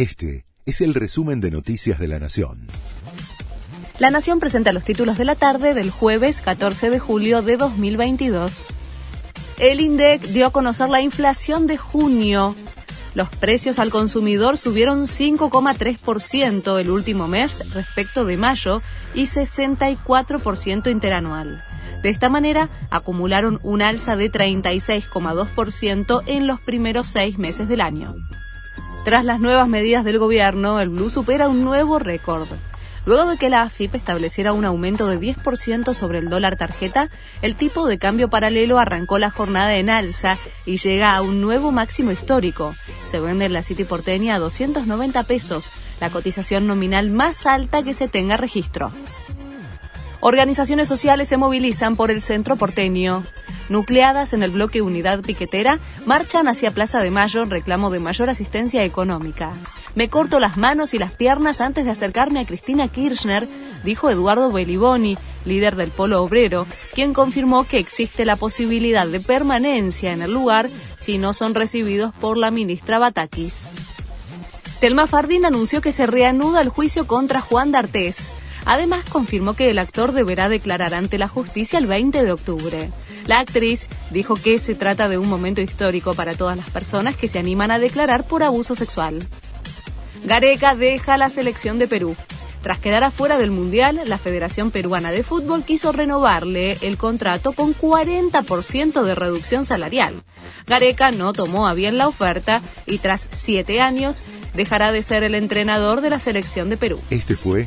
Este es el resumen de Noticias de la Nación. La Nación presenta los títulos de la tarde del jueves 14 de julio de 2022. El INDEC dio a conocer la inflación de junio. Los precios al consumidor subieron 5,3% el último mes respecto de mayo y 64% interanual. De esta manera, acumularon un alza de 36,2% en los primeros seis meses del año. Tras las nuevas medidas del gobierno, el blue supera un nuevo récord. Luego de que la AFIP estableciera un aumento de 10% sobre el dólar tarjeta, el tipo de cambio paralelo arrancó la jornada en alza y llega a un nuevo máximo histórico. Se vende en la City porteña a 290 pesos, la cotización nominal más alta que se tenga registro. Organizaciones sociales se movilizan por el centro porteño. Nucleadas en el bloque Unidad Piquetera, marchan hacia Plaza de Mayo en reclamo de mayor asistencia económica. Me corto las manos y las piernas antes de acercarme a Cristina Kirchner, dijo Eduardo Beliboni, líder del Polo Obrero, quien confirmó que existe la posibilidad de permanencia en el lugar si no son recibidos por la ministra Batakis. Telma Fardín anunció que se reanuda el juicio contra Juan D'Artés. Además, confirmó que el actor deberá declarar ante la justicia el 20 de octubre. La actriz dijo que se trata de un momento histórico para todas las personas que se animan a declarar por abuso sexual. Gareca deja la selección de Perú. Tras quedar afuera del Mundial, la Federación Peruana de Fútbol quiso renovarle el contrato con 40% de reducción salarial. Gareca no tomó a bien la oferta y tras siete años dejará de ser el entrenador de la selección de Perú. Este fue